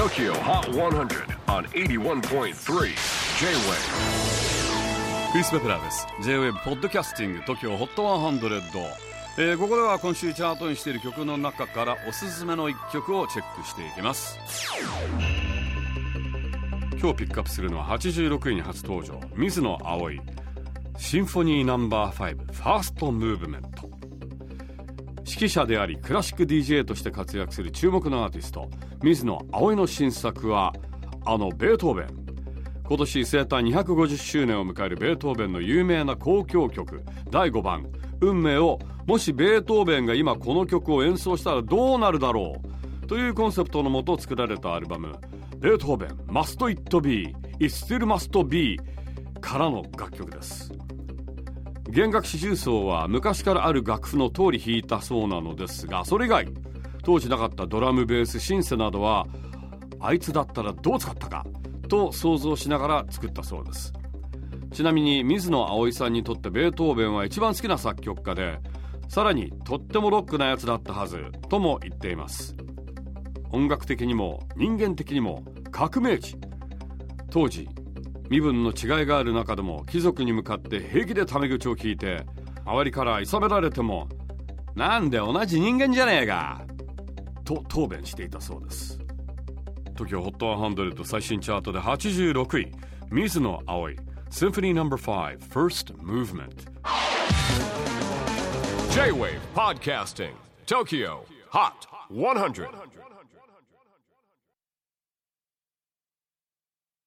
TOKYO HOT 100 on 81.3 J-WAVE. クリス・ベプラーです。J-WAVE ポッドキャスティング TOKYO HOT 100、えー、ここでは今週チャートにしている曲の中からおすすめの一曲をチェックしていきます。今日ピックアップするのは86位に初登場。水野葵シンフォニーナンバー5ファーストムーブメント。指揮者でありクラシック DJ として活躍する注目のアーティスト水野葵の新作はあのベートーベン。今年生誕250周年を迎えるベートーベンの有名な交響曲第5番「運命」をもしベートーベンが今この曲を演奏したらどうなるだろうというコンセプトのもと作られたアルバム「ベートーベン Must It Be It Still Must Be」からの楽曲です。弦楽四重奏は昔からある楽譜の通り弾いたそうなのですがそれ以外当時なかったドラムベースシンセなどはあいつだったらどう使ったかと想像しながら作ったそうです。ちなみに水野葵さんにとってベートーベンは一番好きな作曲家でさらにとってもロックなやつだったはずとも言っています。音楽的にも人間的にも革命児。当時身分の違いがある中でも貴族に向かって平気でタメ口を聞いて周りからいさめられてもなんで同じ人間じゃねえかと答弁していたそうです。TOKIOHOT100 最新チャートで86位水野葵 Symphony No.5 First Movement J-WAVE PODCASTING TOKYO HOT 100